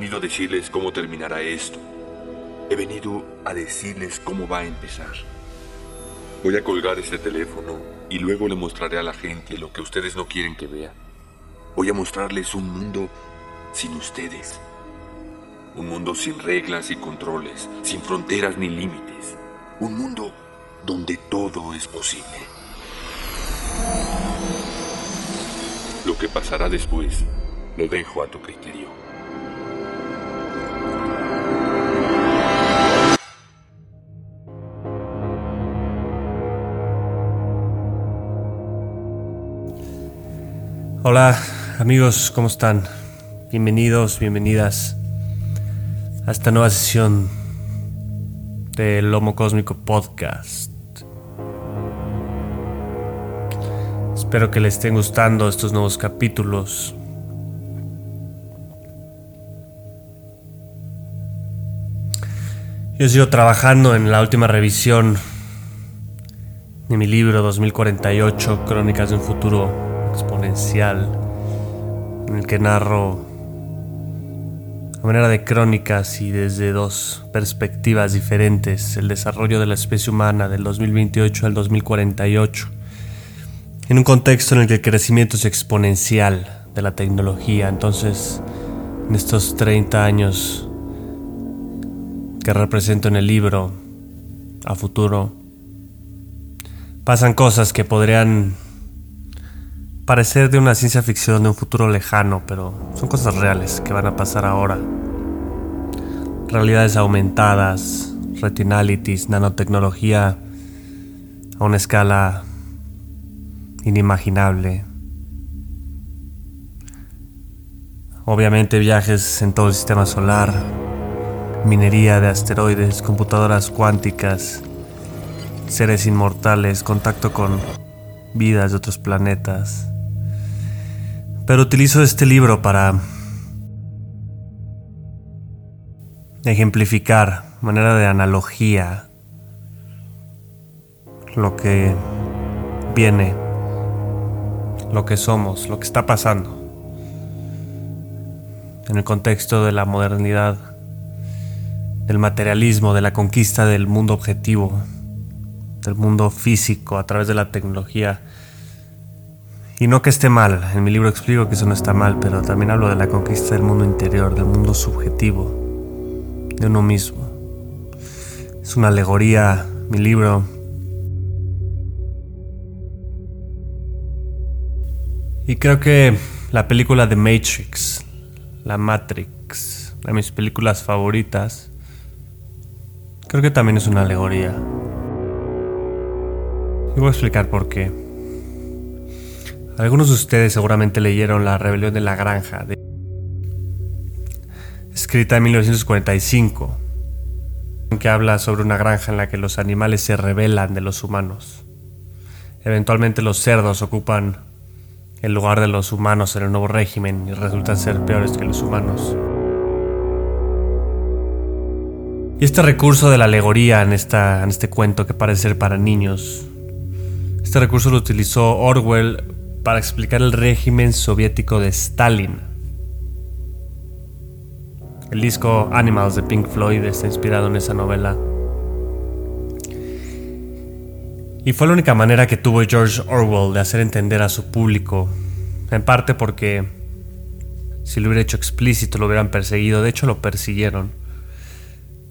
venido a decirles cómo terminará esto. He venido a decirles cómo va a empezar. Voy a colgar este teléfono y luego le mostraré a la gente lo que ustedes no quieren que vean. Voy a mostrarles un mundo sin ustedes. Un mundo sin reglas y controles, sin fronteras ni límites. Un mundo donde todo es posible. Lo que pasará después lo dejo a tu criterio. Hola amigos, ¿cómo están? Bienvenidos, bienvenidas a esta nueva sesión del Lomo Cósmico Podcast. Espero que les estén gustando estos nuevos capítulos. Yo sigo trabajando en la última revisión de mi libro 2048, Crónicas de un futuro exponencial, en el que narro a manera de crónicas y desde dos perspectivas diferentes el desarrollo de la especie humana del 2028 al 2048, en un contexto en el que el crecimiento es exponencial de la tecnología. Entonces, en estos 30 años que represento en el libro a futuro, pasan cosas que podrían parecer de una ciencia ficción de un futuro lejano, pero son cosas reales que van a pasar ahora. Realidades aumentadas, retinalities, nanotecnología a una escala inimaginable. Obviamente viajes en todo el sistema solar, minería de asteroides, computadoras cuánticas, seres inmortales, contacto con vidas de otros planetas. Pero utilizo este libro para ejemplificar, manera de analogía, lo que viene, lo que somos, lo que está pasando, en el contexto de la modernidad, del materialismo, de la conquista del mundo objetivo, del mundo físico a través de la tecnología y no que esté mal, en mi libro explico que eso no está mal, pero también hablo de la conquista del mundo interior, del mundo subjetivo, de uno mismo. Es una alegoría, mi libro. Y creo que la película The Matrix, la Matrix, de mis películas favoritas, creo que también es una alegoría. Y voy a explicar por qué. Algunos de ustedes seguramente leyeron La Rebelión de la Granja, escrita en 1945, que habla sobre una granja en la que los animales se rebelan de los humanos. Eventualmente los cerdos ocupan el lugar de los humanos en el nuevo régimen y resultan ser peores que los humanos. Y este recurso de la alegoría en, esta, en este cuento que parece ser para niños, este recurso lo utilizó Orwell para explicar el régimen soviético de Stalin. El disco Animals de Pink Floyd está inspirado en esa novela. Y fue la única manera que tuvo George Orwell de hacer entender a su público, en parte porque si lo hubiera hecho explícito lo hubieran perseguido, de hecho lo persiguieron,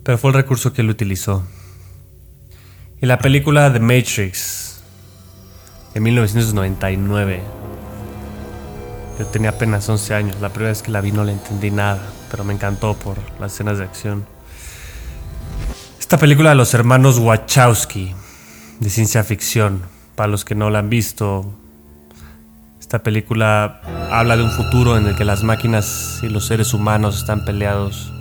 pero fue el recurso que él utilizó. Y la película The Matrix en 1999. Yo tenía apenas 11 años. La primera vez que la vi no le entendí nada, pero me encantó por las escenas de acción. Esta película de los hermanos Wachowski, de ciencia ficción, para los que no la han visto, esta película habla de un futuro en el que las máquinas y los seres humanos están peleados.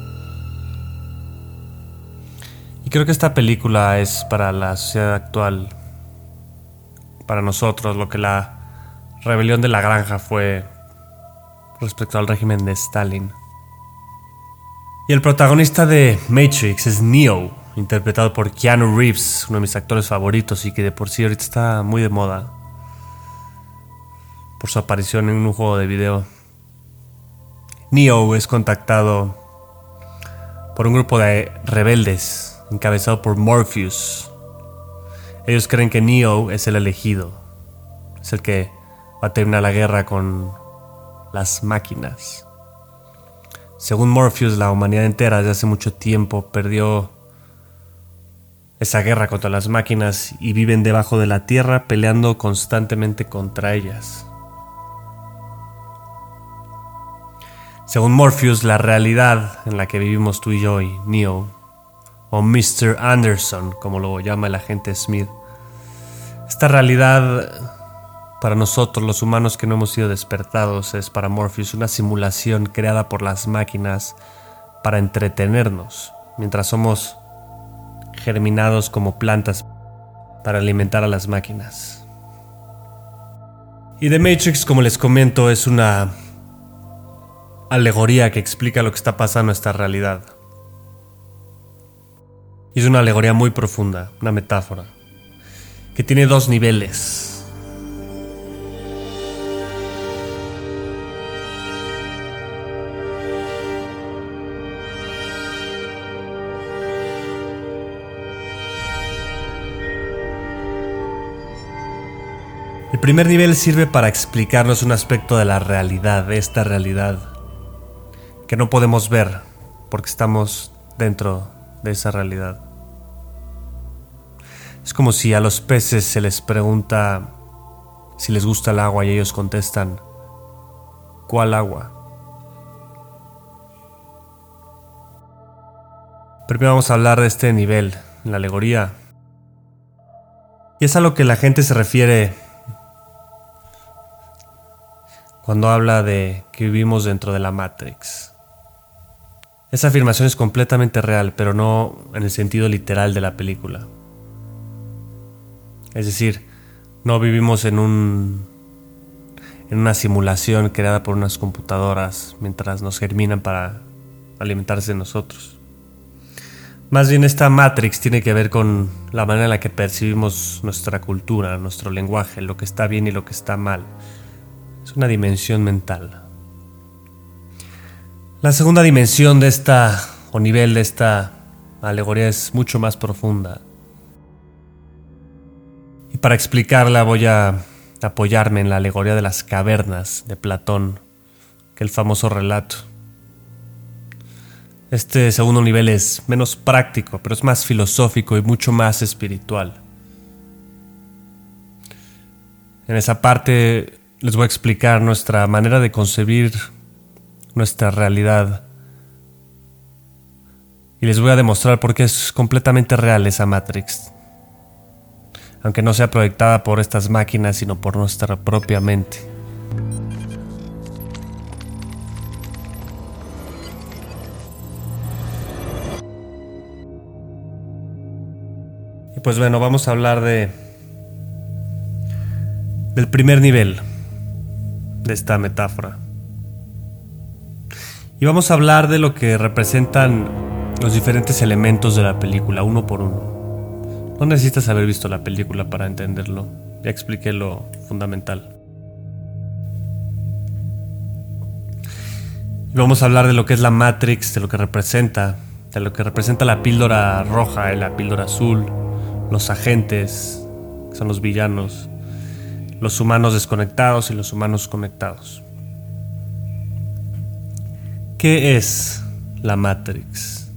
Y creo que esta película es para la sociedad actual para nosotros lo que la rebelión de la granja fue respecto al régimen de Stalin. Y el protagonista de Matrix es Neo, interpretado por Keanu Reeves, uno de mis actores favoritos y que de por sí ahorita está muy de moda por su aparición en un juego de video. Neo es contactado por un grupo de rebeldes encabezado por Morpheus. Ellos creen que Neo es el elegido, es el que va a terminar la guerra con las máquinas. Según Morpheus, la humanidad entera desde hace mucho tiempo perdió esa guerra contra las máquinas y viven debajo de la tierra peleando constantemente contra ellas. Según Morpheus, la realidad en la que vivimos tú y yo Neo, o Mr. Anderson, como lo llama el agente Smith, esta realidad para nosotros los humanos que no hemos sido despertados es para Morpheus una simulación creada por las máquinas para entretenernos, mientras somos germinados como plantas para alimentar a las máquinas. Y The Matrix, como les comento, es una alegoría que explica lo que está pasando en nuestra realidad. Es una alegoría muy profunda, una metáfora, que tiene dos niveles. El primer nivel sirve para explicarnos un aspecto de la realidad, de esta realidad, que no podemos ver porque estamos dentro de esa realidad. Es como si a los peces se les pregunta si les gusta el agua y ellos contestan, ¿cuál agua? Primero vamos a hablar de este nivel, la alegoría. Y es a lo que la gente se refiere cuando habla de que vivimos dentro de la Matrix. Esa afirmación es completamente real, pero no en el sentido literal de la película. Es decir, no vivimos en un en una simulación creada por unas computadoras mientras nos germinan para alimentarse de nosotros. Más bien esta Matrix tiene que ver con la manera en la que percibimos nuestra cultura, nuestro lenguaje, lo que está bien y lo que está mal. Es una dimensión mental. La segunda dimensión de esta, o nivel de esta alegoría es mucho más profunda. Para explicarla voy a apoyarme en la alegoría de las cavernas de Platón, que el famoso relato. Este segundo nivel es menos práctico, pero es más filosófico y mucho más espiritual. En esa parte les voy a explicar nuestra manera de concebir nuestra realidad. Y les voy a demostrar por qué es completamente real esa Matrix. Aunque no sea proyectada por estas máquinas, sino por nuestra propia mente. Y pues bueno, vamos a hablar de del primer nivel de esta metáfora. Y vamos a hablar de lo que representan los diferentes elementos de la película, uno por uno. No necesitas haber visto la película para entenderlo. Ya expliqué lo fundamental. Vamos a hablar de lo que es la Matrix, de lo que representa, de lo que representa la píldora roja y la píldora azul, los agentes, que son los villanos, los humanos desconectados y los humanos conectados. ¿Qué es la Matrix?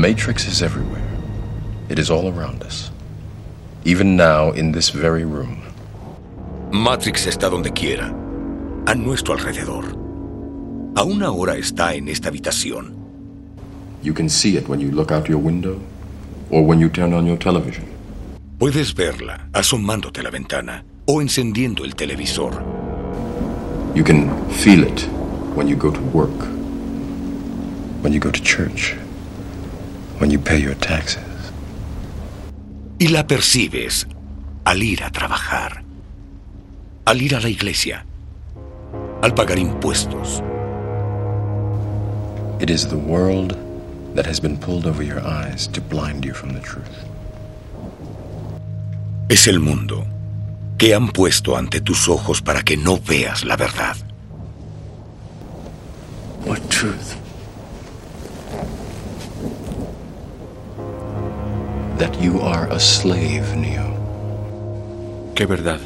Matrix is everywhere. It is all around us. Even now, in this very room. Matrix está donde quiera, a nuestro alrededor. Aún ahora está en esta habitación. You can see it when you look out your window or when you turn on your television. Puedes verla asomándote a la ventana o encendiendo el televisor. You can feel it when you go to work, when you go to church, when you pay your taxes. Y la percibes al ir a trabajar, al ir a la iglesia, al pagar impuestos It is the world that has been pulled over your eyes to blind you from the truth. Es el mundo que han puesto ante tus ojos para que no veas la verdad. What truth? That you are a slave, Neo. ¿Qué verdad?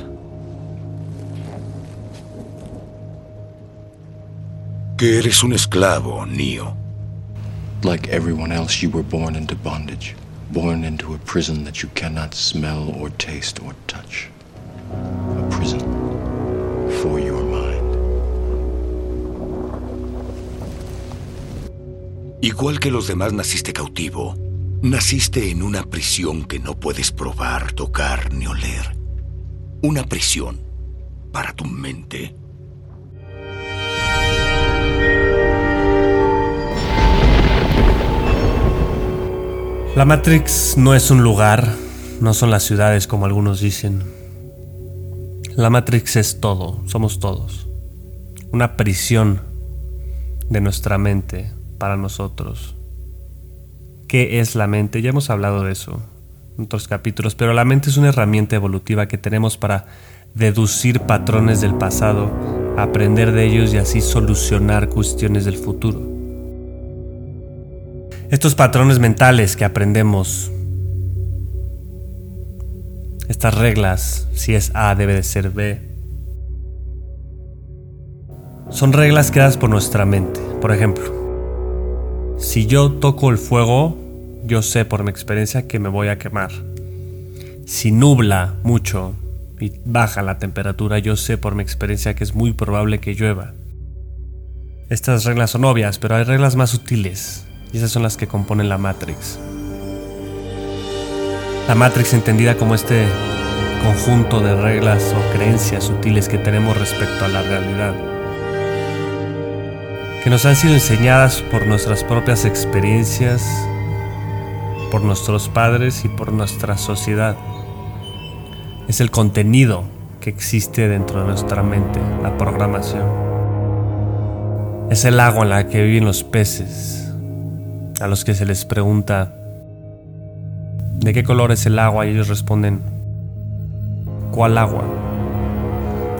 Que eres un esclavo, Neo. Like everyone else, you were born into bondage, born into a prison that you cannot smell or taste or touch. A prison for your mind. Igual que los demás naciste cautivo, naciste en una prisión que no puedes probar, tocar ni oler. Una prisión para tu mente. La Matrix no es un lugar, no son las ciudades como algunos dicen. La Matrix es todo, somos todos. Una prisión de nuestra mente para nosotros. ¿Qué es la mente? Ya hemos hablado de eso en otros capítulos, pero la mente es una herramienta evolutiva que tenemos para deducir patrones del pasado, aprender de ellos y así solucionar cuestiones del futuro. Estos patrones mentales que aprendemos, estas reglas, si es A debe de ser B, son reglas creadas por nuestra mente. Por ejemplo, si yo toco el fuego, yo sé por mi experiencia que me voy a quemar. Si nubla mucho y baja la temperatura, yo sé por mi experiencia que es muy probable que llueva. Estas reglas son obvias, pero hay reglas más sutiles y esas son las que componen la Matrix. La Matrix entendida como este conjunto de reglas o creencias sutiles que tenemos respecto a la realidad, que nos han sido enseñadas por nuestras propias experiencias, por nuestros padres y por nuestra sociedad. Es el contenido que existe dentro de nuestra mente, la programación. Es el agua en la que viven los peces, a los que se les pregunta de qué color es el agua y ellos responden, ¿cuál agua?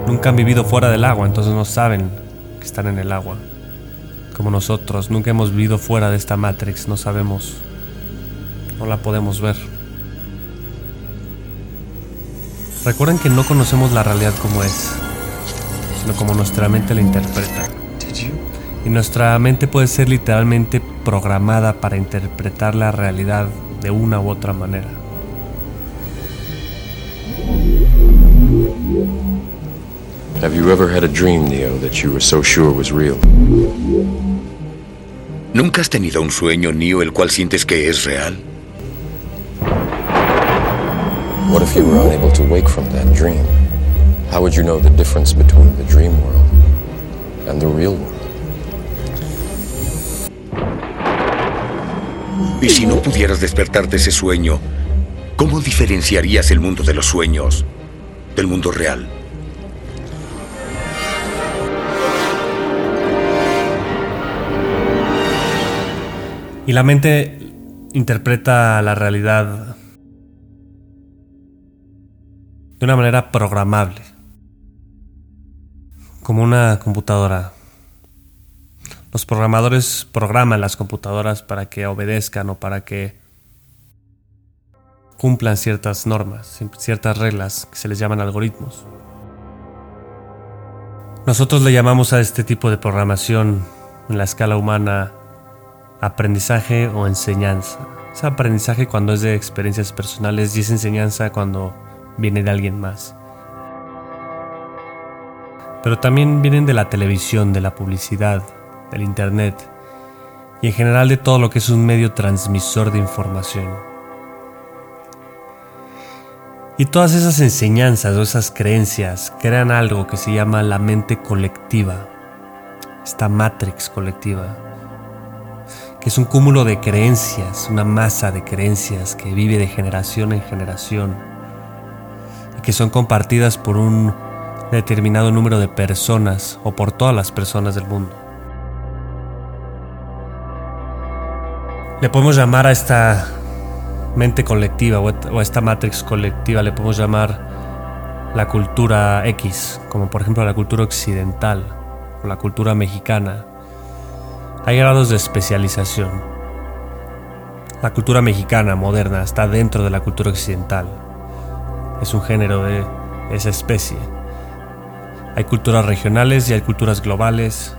Nunca han vivido fuera del agua, entonces no saben que están en el agua. Como nosotros, nunca hemos vivido fuera de esta Matrix, no sabemos, no la podemos ver. Recuerden que no conocemos la realidad como es, sino como nuestra mente la interpreta. Y nuestra mente puede ser literalmente programada para interpretar la realidad de una u otra manera. Have you ever had a dream, Neo, that you were so sure was real? ¿Nunca has tenido un sueño, Neo, el cual sientes que es real? What if you were unable to wake from that dream? How would you know the difference between the dream world and the real world? Y si no pudieras despertar de ese sueño, ¿cómo diferenciarías el mundo de los sueños del mundo real? Y la mente interpreta la realidad de una manera programable, como una computadora. Los programadores programan las computadoras para que obedezcan o para que cumplan ciertas normas, ciertas reglas que se les llaman algoritmos. Nosotros le llamamos a este tipo de programación en la escala humana aprendizaje o enseñanza. Es aprendizaje cuando es de experiencias personales y es enseñanza cuando viene de alguien más. Pero también vienen de la televisión, de la publicidad, del Internet y en general de todo lo que es un medio transmisor de información. Y todas esas enseñanzas o esas creencias crean algo que se llama la mente colectiva, esta matrix colectiva, que es un cúmulo de creencias, una masa de creencias que vive de generación en generación y que son compartidas por un determinado número de personas o por todas las personas del mundo. Le podemos llamar a esta mente colectiva o a esta matrix colectiva, le podemos llamar la cultura X, como por ejemplo la cultura occidental o la cultura mexicana. Hay grados de especialización. La cultura mexicana moderna está dentro de la cultura occidental. Es un género de esa especie. Hay culturas regionales y hay culturas globales.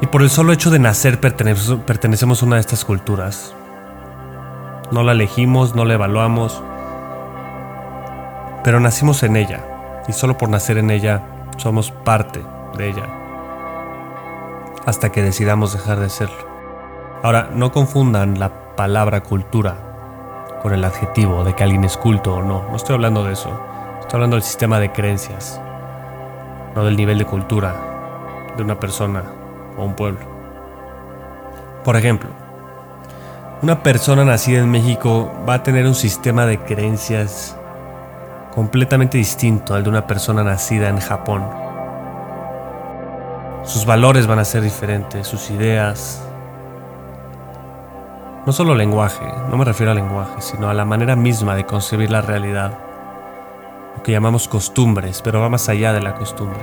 Y por el solo hecho de nacer pertenecemos a una de estas culturas. No la elegimos, no la evaluamos, pero nacimos en ella. Y solo por nacer en ella somos parte de ella. Hasta que decidamos dejar de serlo. Ahora, no confundan la palabra cultura con el adjetivo de que alguien es culto o no. No estoy hablando de eso. Estoy hablando del sistema de creencias, no del nivel de cultura de una persona o un pueblo. Por ejemplo, una persona nacida en México va a tener un sistema de creencias completamente distinto al de una persona nacida en Japón. Sus valores van a ser diferentes, sus ideas. No solo lenguaje, no me refiero al lenguaje, sino a la manera misma de concebir la realidad. Lo que llamamos costumbres, pero va más allá de la costumbre.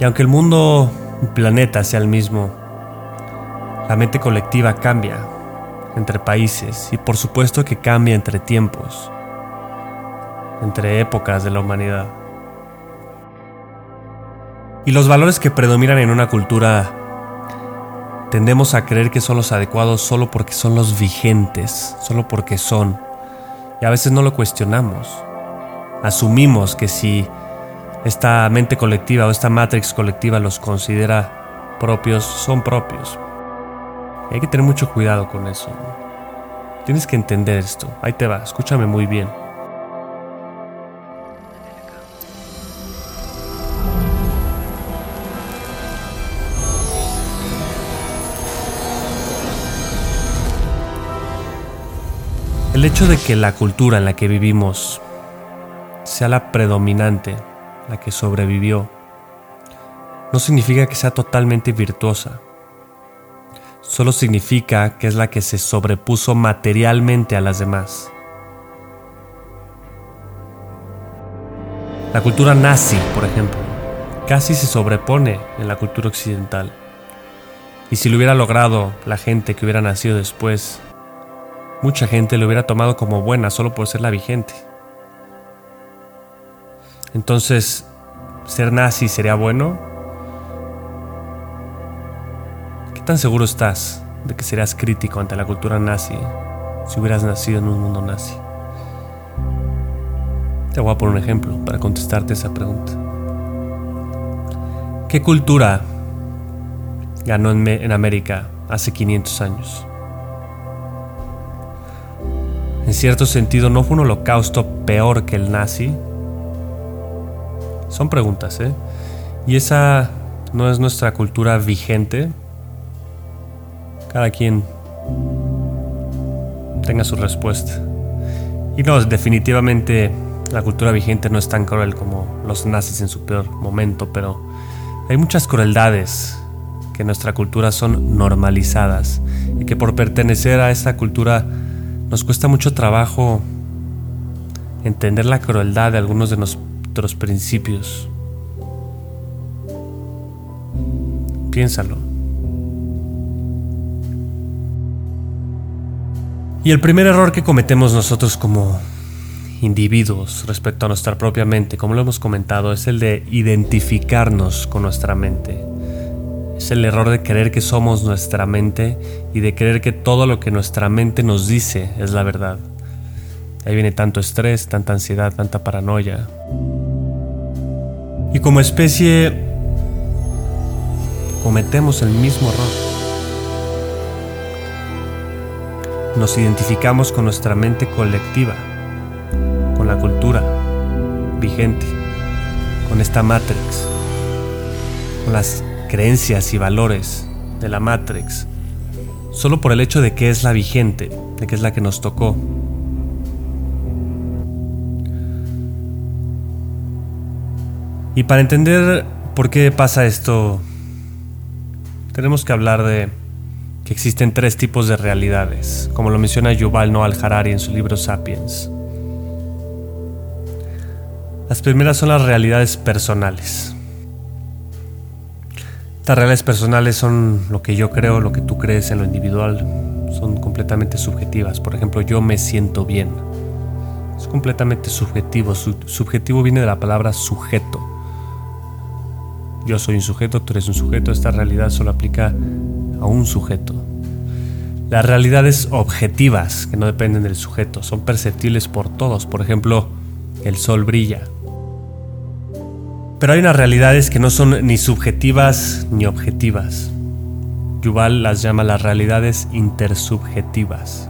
Y aunque el mundo, el planeta sea el mismo, la mente colectiva cambia entre países y por supuesto que cambia entre tiempos, entre épocas de la humanidad. Y los valores que predominan en una cultura tendemos a creer que son los adecuados solo porque son los vigentes, solo porque son. Y a veces no lo cuestionamos. Asumimos que si esta mente colectiva o esta matrix colectiva los considera propios, son propios. hay que tener mucho cuidado con eso. Tienes que entender esto. Ahí te va, escúchame muy bien. El hecho de que la cultura en la que vivimos sea la predominante la que sobrevivió, no significa que sea totalmente virtuosa. Solo significa que es la que se sobrepuso materialmente a las demás. La cultura nazi, por ejemplo, casi se sobrepone en la cultura occidental. Y si lo hubiera logrado la gente que hubiera nacido después, mucha gente lo hubiera tomado como buena solo por ser la vigente. Entonces, ¿ser nazi sería bueno? ¿Qué tan seguro estás de que serías crítico ante la cultura nazi si hubieras nacido en un mundo nazi? Te voy a poner un ejemplo para contestarte esa pregunta. ¿Qué cultura ganó en, en América hace 500 años? En cierto sentido, ¿no fue un holocausto peor que el nazi? Son preguntas, ¿eh? Y esa no es nuestra cultura vigente. Cada quien tenga su respuesta. Y no, definitivamente la cultura vigente no es tan cruel como los nazis en su peor momento, pero hay muchas crueldades que en nuestra cultura son normalizadas y que por pertenecer a esta cultura nos cuesta mucho trabajo entender la crueldad de algunos de, nuestros principios. Piénsalo. Y el primer error que cometemos nosotros como individuos respecto a nuestra propia mente, como lo hemos comentado, es el de identificarnos con nuestra mente. Es el error de creer que somos nuestra mente y de creer que todo lo que nuestra mente nos dice es la verdad. Ahí viene tanto estrés, tanta ansiedad, tanta paranoia. Y como especie cometemos el mismo error. Nos identificamos con nuestra mente colectiva, con la cultura vigente, con esta Matrix, con las creencias y valores de la Matrix, solo por el hecho de que es la vigente, de que es la que nos tocó, Y para entender por qué pasa esto, tenemos que hablar de que existen tres tipos de realidades, como lo menciona Yuval Noah Harari en su libro Sapiens. Las primeras son las realidades personales. Estas realidades personales son lo que yo creo, lo que tú crees en lo individual. Son completamente subjetivas. Por ejemplo, yo me siento bien. Es completamente subjetivo. subjetivo viene de la palabra sujeto. Yo soy un sujeto, tú eres un sujeto. Esta realidad solo aplica a un sujeto. Las realidades objetivas, que no dependen del sujeto, son perceptibles por todos. Por ejemplo, el sol brilla, pero hay unas realidades que no son ni subjetivas ni objetivas. Yuval las llama las realidades intersubjetivas.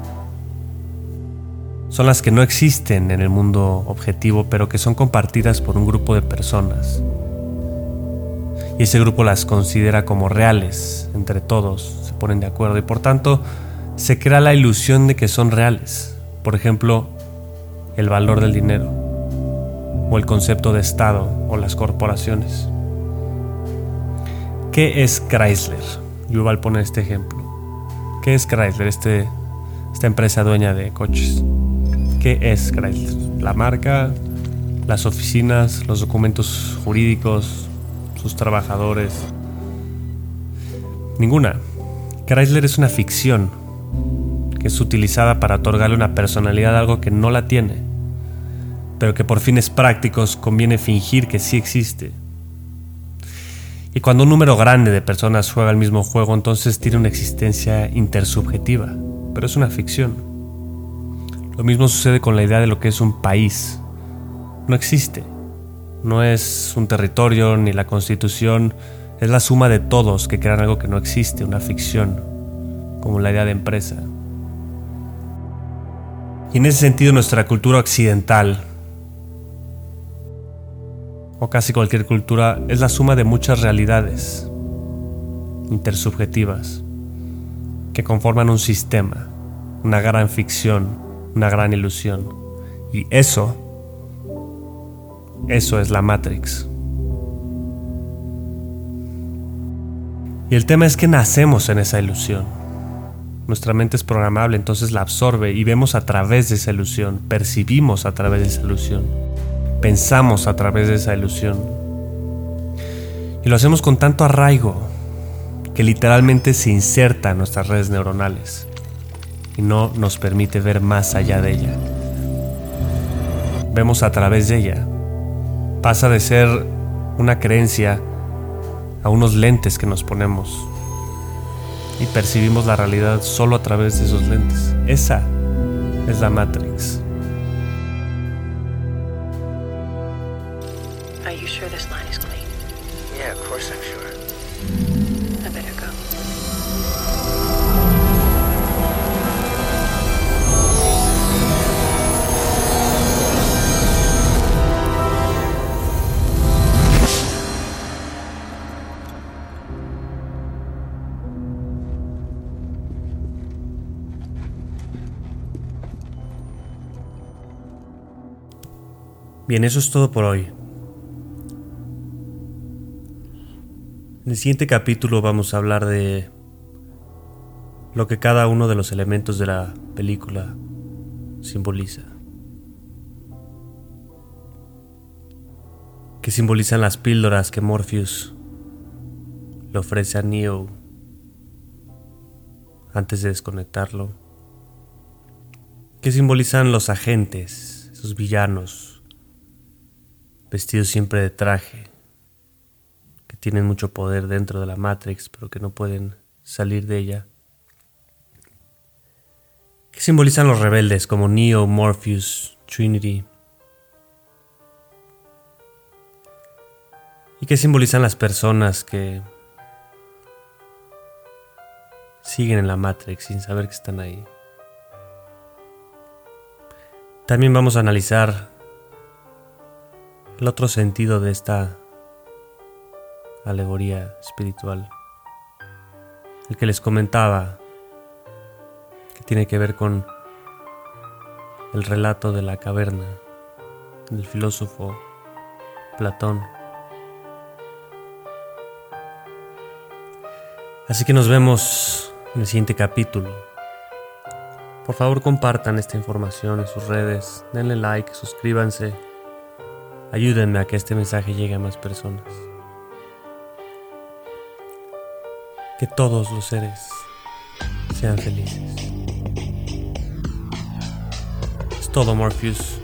Son las que no existen en el mundo objetivo, pero que son compartidas por un grupo de personas. Y ese grupo las considera como reales, entre todos se ponen de acuerdo y por tanto se crea la ilusión de que son reales. Por ejemplo, el valor del dinero o el concepto de Estado o las corporaciones. ¿Qué es Chrysler? Yuval pone este ejemplo. ¿Qué es Chrysler, este, esta empresa dueña de coches? ¿Qué es Chrysler? La marca, las oficinas, los documentos jurídicos, sus trabajadores. Ninguna. Chrysler es una ficción que es utilizada para otorgarle una personalidad a algo que no la tiene pero que por fines prácticos conviene fingir que sí existe. Y cuando un número grande de personas juega el mismo juego, entonces tiene una existencia intersubjetiva, pero es una ficción. Lo mismo sucede con la idea de lo que es un país. No existe. No es un territorio ni la constitución, es la suma de todos que crean algo que no existe, una ficción, como la idea de empresa. Y en ese sentido nuestra cultura occidental, o casi cualquier cultura es la suma de muchas realidades intersubjetivas que conforman un sistema, una gran ficción, una gran ilusión. Y eso, eso es la Matrix. Y el tema es que nacemos en esa ilusión. Nuestra mente es programable, entonces la absorbe y vemos a través de esa ilusión, percibimos a través de esa ilusión pensamos a través de esa ilusión. Y lo hacemos con tanto arraigo que literalmente se inserta en nuestras redes neuronales y no nos permite ver más allá de ella. Vemos a través de ella. Pasa de ser una creencia a unos lentes que nos ponemos y percibimos la realidad solo a través de esos lentes. Esa es la Matrix. Bien, eso es todo por hoy. En el siguiente capítulo vamos a hablar de lo que cada uno de los elementos de la película simboliza. ¿Qué simbolizan las píldoras que Morpheus le ofrece a Neo antes de desconectarlo? ¿Qué simbolizan los agentes, esos villanos vestidos siempre de traje, que tienen mucho poder dentro de la Matrix, pero que no pueden salir de ella. ¿Qué simbolizan los rebeldes como Neo, Morpheus, Trinity? ¿Y qué simbolizan las personas que siguen en la Matrix sin saber que están ahí? También vamos a analizar el otro sentido de esta alegoría espiritual, el que les comentaba, que tiene que ver con el relato de la caverna del filósofo Platón. Así que nos vemos en el siguiente capítulo. Por favor compartan esta información en sus redes, denle like, suscríbanse, ayúdenme a que este mensaje llegue a más personas. Que todos los seres sean felices. Es todo, Morpheus.